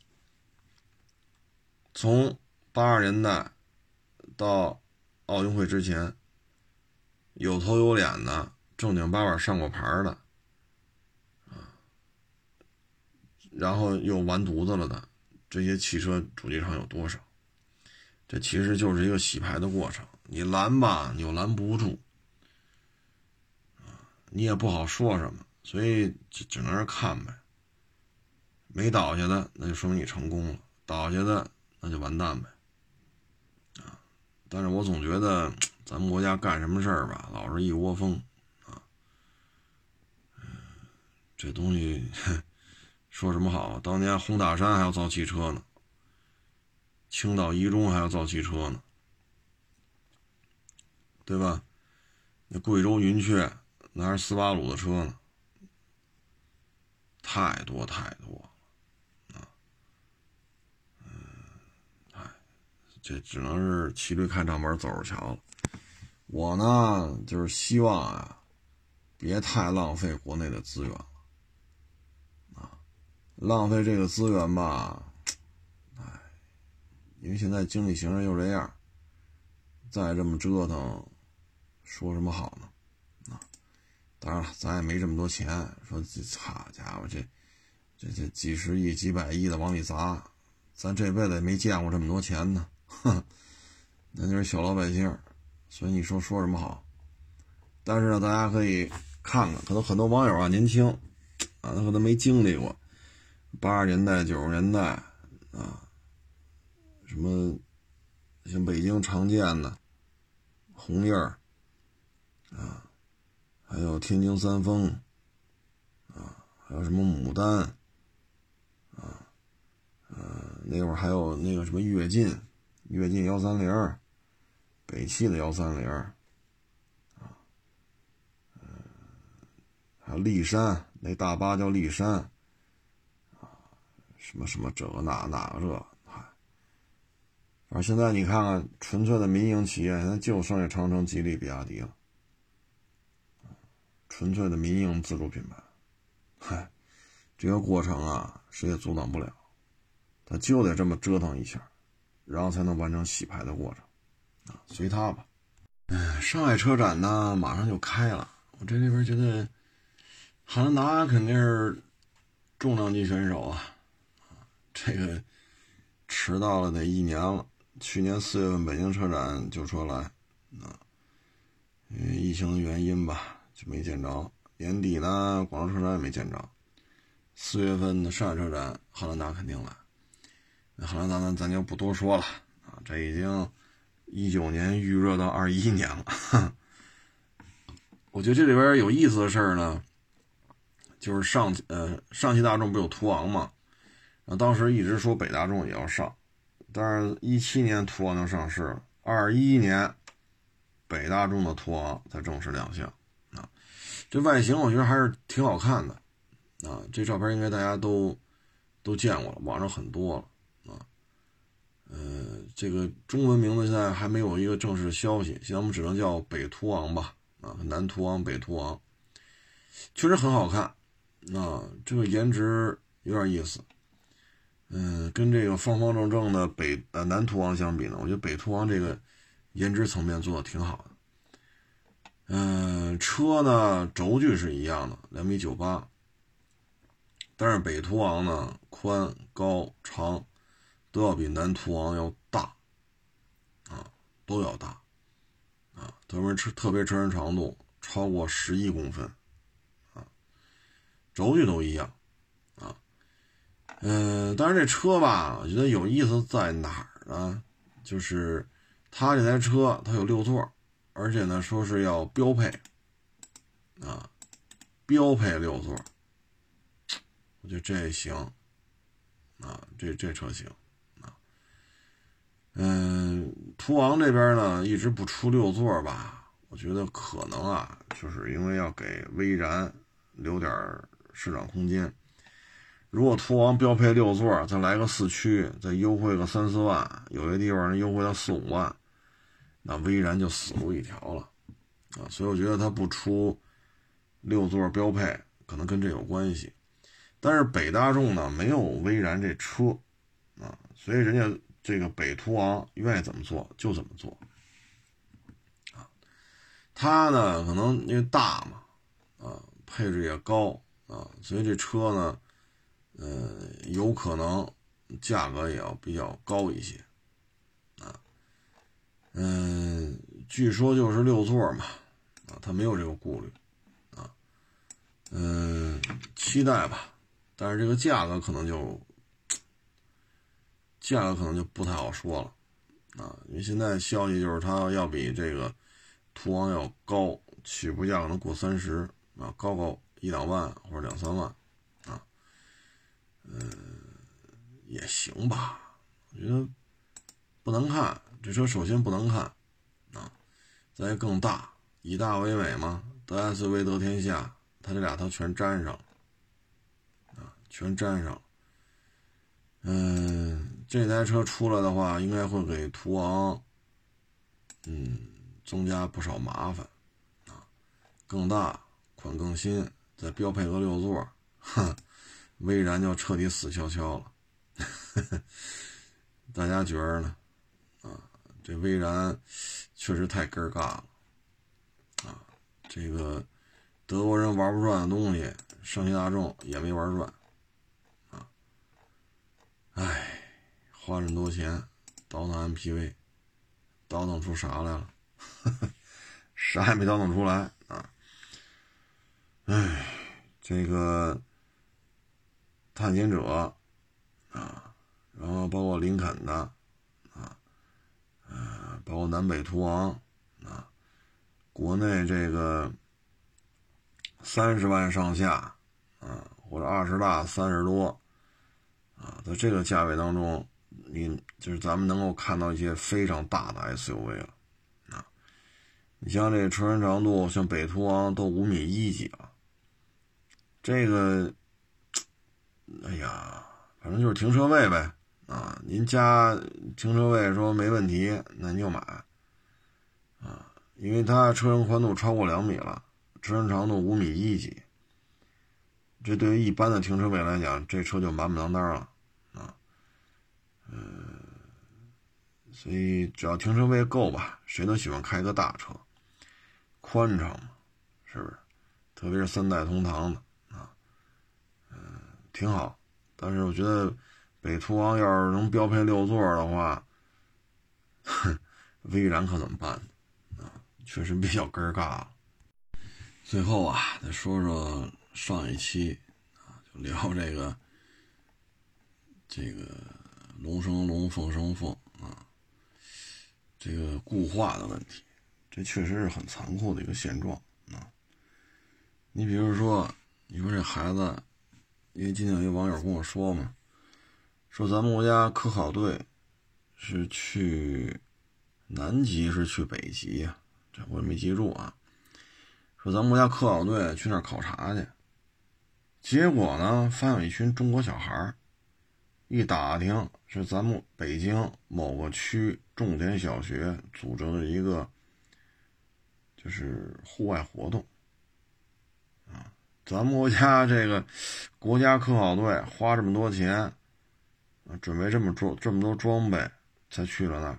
S2: 从八十年代到奥运会之前，有头有脸的正经八百上过牌的。啊然后又完犊子了的这些汽车主机厂有多少？这其实就是一个洗牌的过程。你拦吧，你又拦不住，你也不好说什么，所以只只能是看呗。没倒下的，那就说明你成功了；倒下的，那就完蛋呗。啊！但是我总觉得咱们国家干什么事儿吧，老是一窝蜂啊。这东西。说什么好？当年红塔山还要造汽车呢，青岛一中还要造汽车呢，对吧？那贵州云雀那还是斯巴鲁的车呢，太多太多啊，嗯，哎，这只能是骑驴看账本，走着瞧了。我呢，就是希望啊，别太浪费国内的资源了，啊，浪费这个资源吧，因为现在经济形势又这样，再这么折腾，说什么好呢？啊当然了，咱也没这么多钱。说这好家伙，这这这几十亿、几百亿的往里砸，咱这辈子也没见过这么多钱呢。哼，那就是小老百姓，所以你说说什么好？但是呢，大家可以看看，可能很多网友啊年轻啊，他可能没经历过八十年代、九十年代啊，什么像北京常见的红叶儿啊。还有天津三丰，啊，还有什么牡丹，啊，呃，那会儿还有那个什么跃进，跃进幺三零，北汽的幺三零，啊，嗯，还有骊山，那大巴叫骊山，啊，什么什么这个那那个这，而，现在你看看，纯粹的民营企业，现在就剩下长城、吉利、比亚迪了。纯粹的民营自主品牌，嗨，这个过程啊，谁也阻挡不了，他就得这么折腾一下，然后才能完成洗牌的过程，啊，随他吧。哎，上海车展呢，马上就开了，我这里边觉得，汉兰达肯定是重量级选手，啊，这个迟到了得一年了，去年四月份北京车展就说来，啊，因为疫情的原因吧。就没见着，年底呢，广州车展也没见着。四月份的上海车展，汉兰达肯定来。那汉兰达呢，咱就不多说了啊，这已经一九年预热到二一年了。我觉得这里边有意思的事儿呢，就是上呃上汽大众不有途昂嘛，然后当时一直说北大众也要上，但是一七年途昂就上市了，二一年北大众的途昂才正式亮相。啊这外形我觉得还是挺好看的，啊，这照片应该大家都都见过了，网上很多了，啊，呃，这个中文名字现在还没有一个正式消息，现在我们只能叫北途昂吧，啊，南途昂、北途昂，确实很好看，啊，这个颜值有点意思，嗯，跟这个方方正正的北呃南途昂相比呢，我觉得北途昂这个颜值层面做的挺好的。嗯，车呢轴距是一样的，两米九八。但是北途昂呢宽、高、长都要比南途昂要大，啊，都要大，啊，特别车特别车身长度超过十一公分，啊，轴距都一样，嗯，但是这车吧，我觉得有意思在哪儿呢？就是它这台车它有六座。而且呢，说是要标配，啊，标配六座，我觉得这也行，啊，这这车型，啊，嗯，途昂这边呢一直不出六座吧，我觉得可能啊，就是因为要给威然留点市场空间。如果途昂标配六座，再来个四驱，再优惠个三四万，有些地方能优惠到四五万。那威然就死路一条了，啊，所以我觉得它不出六座标配，可能跟这有关系。但是北大众呢没有威然这车，啊，所以人家这个北途昂愿意怎么做就怎么做，啊，它呢可能因为大嘛，啊，配置也高啊，所以这车呢，呃，有可能价格也要比较高一些。啊嗯，据说就是六座嘛，啊，他没有这个顾虑，啊，嗯，期待吧，但是这个价格可能就，价格可能就不太好说了，啊，因为现在消息就是它要比这个途昂要高，起步价可能过三十，啊，高高一两万或者两三万，嗯，也行吧，我觉得不能看。这车首先不能看，啊，再更大，以大为美嘛，得 SUV 得天下，它这俩它全沾上，啊，全粘上。嗯，这台车出来的话，应该会给途昂，嗯，增加不少麻烦啊。更大，款更新，再标配个六座，哼，威然就彻底死翘翘了。大家觉得呢？啊，这威然确实太根儿尬了啊！这个德国人玩不转的东西，上汽大众也没玩转。唉，花这么多钱倒腾 MPV，倒腾出啥来了？啥也没倒腾出来啊！唉，这个探险者啊，然后包括林肯的啊，呃，包括南北途昂啊，国内这个三十万上下啊，或者二十大三十多。啊，在这个价位当中，你就是咱们能够看到一些非常大的 SUV 了，啊，你像这车身长度，像北途昂都五米一几了，这个，哎呀，反正就是停车位呗，啊，您家停车位说没问题，那您就买，啊，因为它车身宽度超过两米了，车身长度五米一几，这对于一般的停车位来讲，这车就满满当当了。啊嗯，所以只要停车位够吧，谁都喜欢开个大车，宽敞嘛，是不是？特别是三代同堂的，挺好。但是我觉得北途昂要是能标配六座的话，哼，威然可怎么办呢？啊，确实比较尴尬。最后啊，再说说上一期啊，就聊这个这个。龙生龙，凤生凤啊，这个固化的问题，这确实是很残酷的一个现状啊。你比如说，你说这孩子，因为今天有一个网友跟我说嘛，说咱们国家科考队是去南极是去北极呀？这我也没记住啊。说咱们国家科考队去那儿考察去，结果呢，发现一群中国小孩。一打听是咱们北京某个区重点小学组织的一个，就是户外活动，咱们国家 这个国家科考队花这么多钱，准备这么装这么多装备才去了那儿，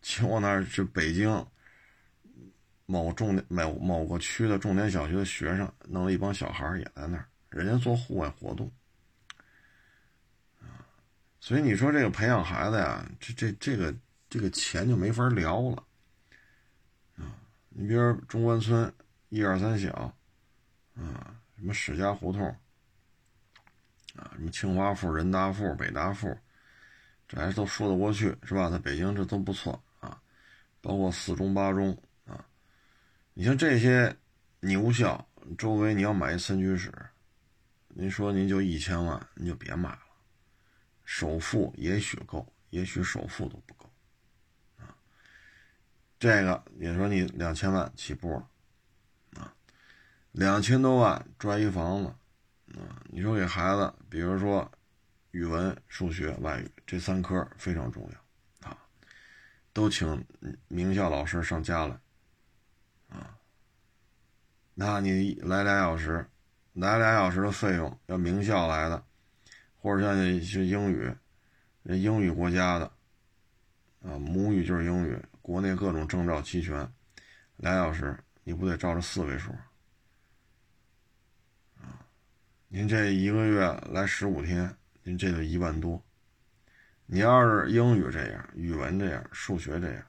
S2: 结果那儿是北京某重点某某个区的重点小学的学生弄了一帮小孩也在那儿，人家做户外活动。所以你说这个培养孩子呀，这这这个这个钱就没法聊了，啊，你比如中关村一二三小，啊，什么史家胡同，啊，什么清华附、人大附、北大附，这还都说得过去是吧？在北京这都不错啊，包括四中八中啊，你像这些牛校周围，你要买一三居室，您说您就一千万，您就别买了。首付也许够，也许首付都不够，啊，这个你说你两千万起步了，两千多万赚一房子，啊，你说给孩子，比如说语文、数学、外语这三科非常重要，啊，都请名校老师上家来，啊，那你来俩小时，来俩小时的费用要名校来的。或者像是英语，那英语国家的，啊，母语就是英语，国内各种证照齐全，俩小时你不得照着四位数，啊，您这一个月来十五天，您这就一万多。你要是英语这样，语文这样，数学这样，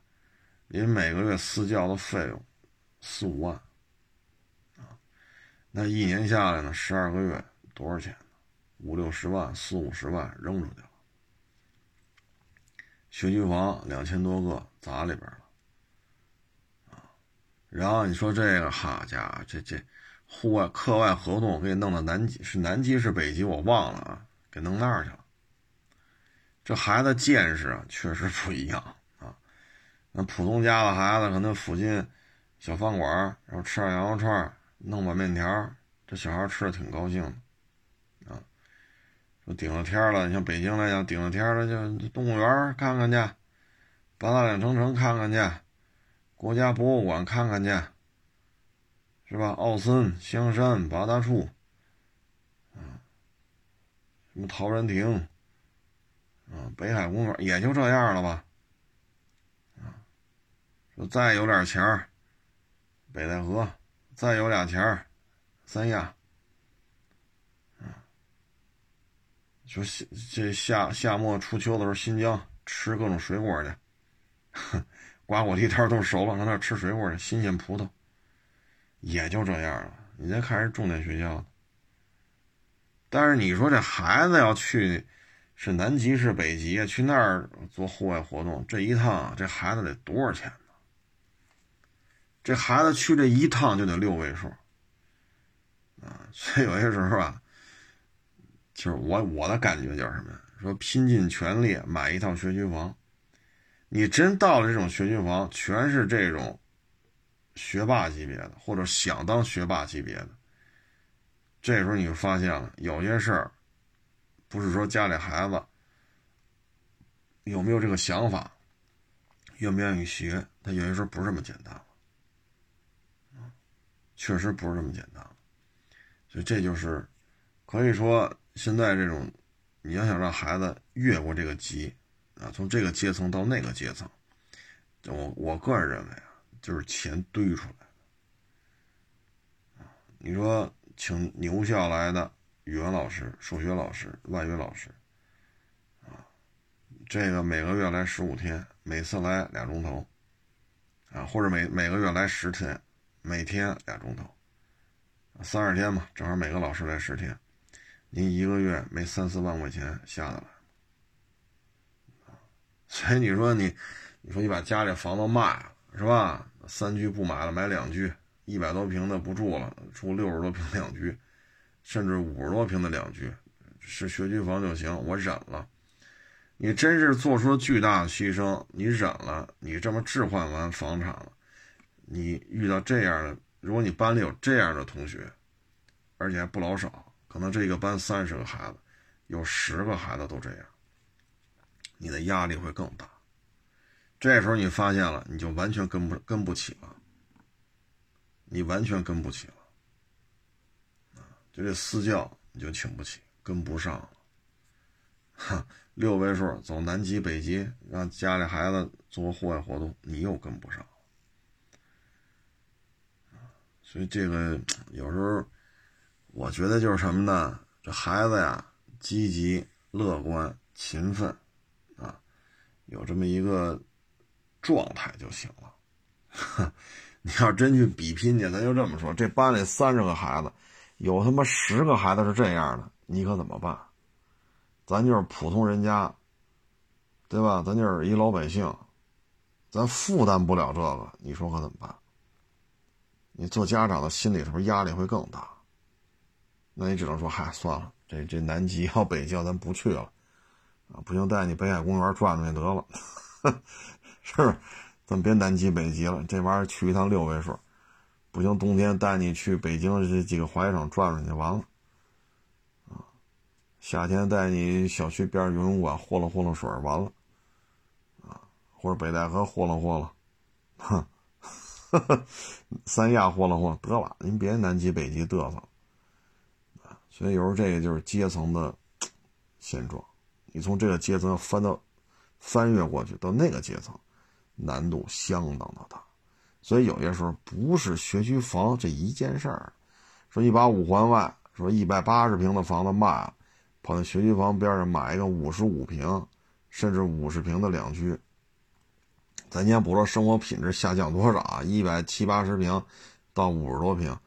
S2: 您每个月私教的费用四五万，啊，那一年下来呢，十二个月多少钱？五六十万、四五十万扔出去了，学区房两千多个砸里边了，啊，然后你说这个，好家伙，这这户外课外活动给你弄到南极，是南极是北极，我忘了啊，给弄那儿去了。这孩子见识啊，确实不一样啊。那普通家的孩子，可能附近小饭馆，然后吃点羊肉串，弄碗面条，这小孩吃的挺高兴的。说顶了天了，你像北京来讲，顶了天了就动物园看看去，八达岭长城看看去，国家博物馆看看去，是吧？奥森、香山、八大处，啊，什么陶然亭，啊，北海公园也就这样了吧，啊，说再有点钱儿，北戴河，再有俩钱儿，三亚。说夏这夏夏末初秋的时候，新疆吃各种水果去，瓜果地摊都熟了，上那吃水果去，新鲜葡萄，也就这样了。你再看人重点学校，但是你说这孩子要去，是南极是北极去那儿做户外活动，这一趟这孩子得多少钱呢？这孩子去这一趟就得六位数，啊，所以有些时候啊。就是我我的感觉就是什么呀？说拼尽全力买一套学区房，你真到了这种学区房，全是这种学霸级别的，或者想当学霸级别的，这时候你就发现了，有些事儿不是说家里孩子有没有这个想法，愿不愿意学，他有些时候不是这么简单了，确实不是这么简单所以这就是可以说。现在这种，你要想让孩子越过这个级，啊，从这个阶层到那个阶层，我我个人认为啊，就是钱堆出来的。你说请牛校来的语文老师、数学老师、外语老师，啊，这个每个月来十五天，每次来俩钟头，啊，或者每每个月来十天，每天俩钟头，三十天嘛，正好每个老师来十天。您一个月没三四万块钱下得来，所以你说你，你说你把家里房子卖了是吧？三居不买了，买两居，一百多平的不住了，住六十多平两居，甚至五十多平的两居，是学区房就行，我忍了。你真是做出了巨大的牺牲，你忍了，你这么置换完房产了，你遇到这样的，如果你班里有这样的同学，而且还不老少。可能这个班三十个孩子，有十个孩子都这样，你的压力会更大。这时候你发现了，你就完全跟不跟不起了，你完全跟不起了，啊，就这私教你就请不起，跟不上了。哈，六位数走南极北极，让家里孩子做户外活动，你又跟不上，所以这个有时候。我觉得就是什么呢？这孩子呀，积极、乐观、勤奋，啊，有这么一个状态就行了。你要真去比拼去，咱就这么说，这班里三十个孩子，有他妈十个孩子是这样的，你可怎么办？咱就是普通人家，对吧？咱就是一老百姓，咱负担不了这个，你说可怎么办？你做家长的心里是不是压力会更大？那你只能说，嗨，算了，这这南极要北极，咱不去了，啊，不行，带你北海公园转转去得了，是？咱别南极北极了，这玩意儿去一趟六位数，不行，冬天带你去北京这几个滑雪场转转就完了，啊，夏天带你小区边游泳馆和了和了水，完了，啊，或者北戴河和了和了，哼，三亚和了和，得了，您别南极北极嘚瑟。啊所以有时候这个就是阶层的现状，你从这个阶层要翻到翻越过去到那个阶层，难度相当的大。所以有些时候不是学区房这一件事儿，说你把五环外说一百八十平的房子卖了，跑到学区房边上买一个五十五平甚至五十平的两居，咱先不说生活品质下降多少啊，一百七八十平到五十多平。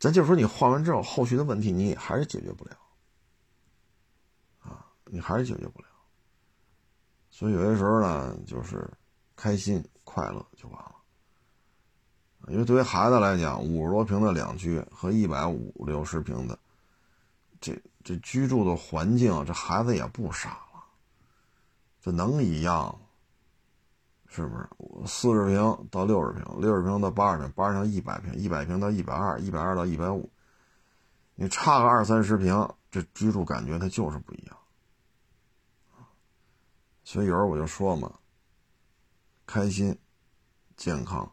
S2: 咱就说你换完之后，后续的问题你还是解决不了，啊，你还是解决不了。所以有些时候呢，就是开心快乐就完了。因为对于孩子来讲，五十多平的两居和一百五六十平的，这这居住的环境，这孩子也不傻了，这能一样？是不是四十平到六十平，六十平到八十平，八十平一百平，一百平到一百二，一百二到一百五，你差个二三十平，
S1: 这居住感觉它就是不一样。所以有时候我就说嘛，开心、健康、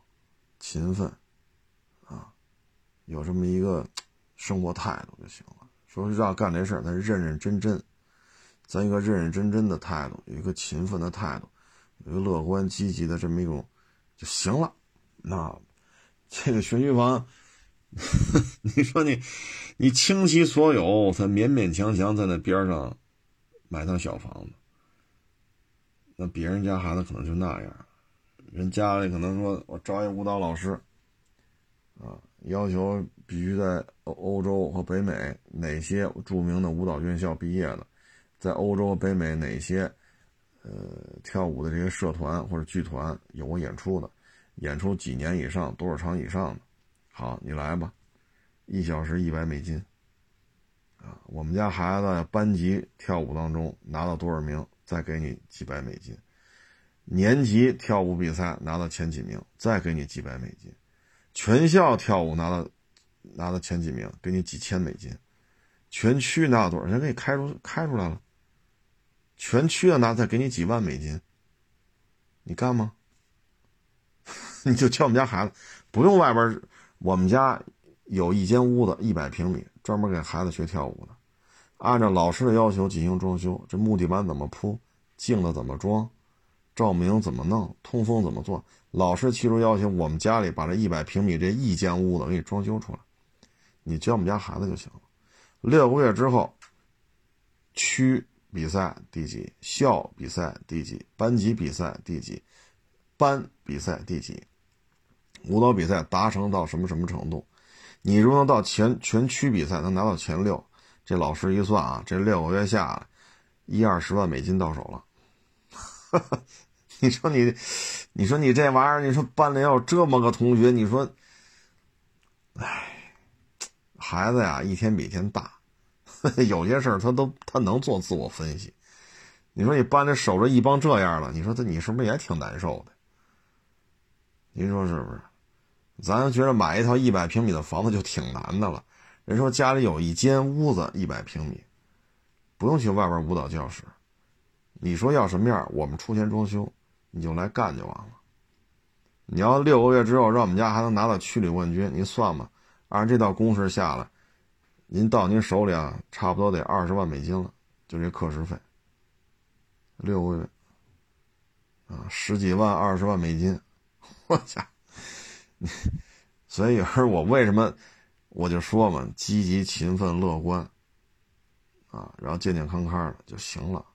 S1: 勤奋，啊，有这么一个生活态度就行了。说让干这事儿，咱认认真真，咱一个认认真真的态度，有一个勤奋的态度，有一个乐观积极的这么一种就行了。那这个学区房，你说你你倾其所有，才勉勉强强在那边上买套小房子。那别人家孩子可能就那样，人家里可能说我招一舞蹈老师，啊，要求必须在欧欧洲和北美哪些著名的舞蹈院校毕业的，在欧洲和北美哪些呃跳舞的这些社团或者剧团有过演出的，演出几年以上多少场以上的，好，你来吧，一小时一百美金，啊，我们家孩子班级跳舞当中拿到多少名？再给你几百美金，年级跳舞比赛拿到前几名，再给你几百美金，全校跳舞拿到拿到前几名，给你几千美金，全区拿到多少？人给你开出开出来了，全区的拿再给你几万美金，你干吗？你就教我们家孩子，不用外边，我们家有一间屋子一百平米，专门给孩子学跳舞的。按照老师的要求进行装修，这木地板怎么铺，镜子怎么装，照明怎么弄，通风怎么做？老师提出要求，我们家里把这一百平米这一间屋子给你装修出来，你教我们家孩子就行了。六个月之后，区比赛第几，校比赛第几，班级比赛第几，班比赛第几，舞蹈比赛达成到什么什么程度？你如果到全全区比赛能拿到前六。这老师一算啊，这六个月下来，一二十万美金到手了。你说你，你说你这玩意儿，你说班里要有这么个同学，你说，哎，孩子呀，一天比一天大，有些事儿他都他能做自我分析。你说你班里守着一帮这样的，你说他你是不是也挺难受的？您说是不是？咱觉得买一套一百平米的房子就挺难的了。人说家里有一间屋子一百平米，不用去外边舞蹈教室。你说要什么样，我们出钱装修，你就来干就完了。你要六个月之后让我们家还能拿到区里冠军，您算吧，按这道公式下来，您到您手里啊，差不多得二十万美金了，就这课时费。六个月，啊，十几万、二十万美金，我操，所以有时候我为什么？我就说嘛，积极、勤奋、乐观，啊，然后健健康康的就行了。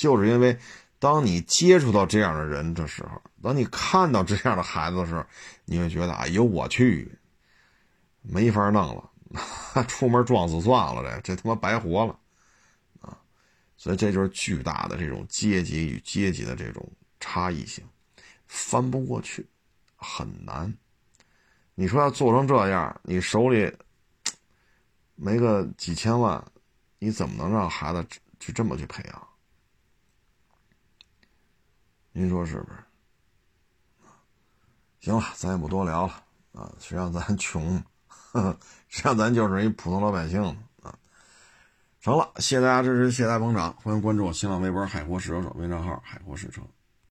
S1: 就是因为，当你接触到这样的人的时候，当你看到这样的孩子的时候，你会觉得，哎呦我去，没法弄了，出门撞死算了，这这他妈白活了，啊！所以这就是巨大的这种阶级与阶级的这种差异性，翻不过去，很难。你说要做成这样，你手里没个几千万，你怎么能让孩子去这么去培养？您说是不是？行了，咱也不多聊了啊。谁让咱 穷，实际上咱就是一普通老百姓啊。成了，谢谢大家支持，谢谢大家捧场，欢迎关注我新浪微博“海阔试车手”微账号“海阔试车”。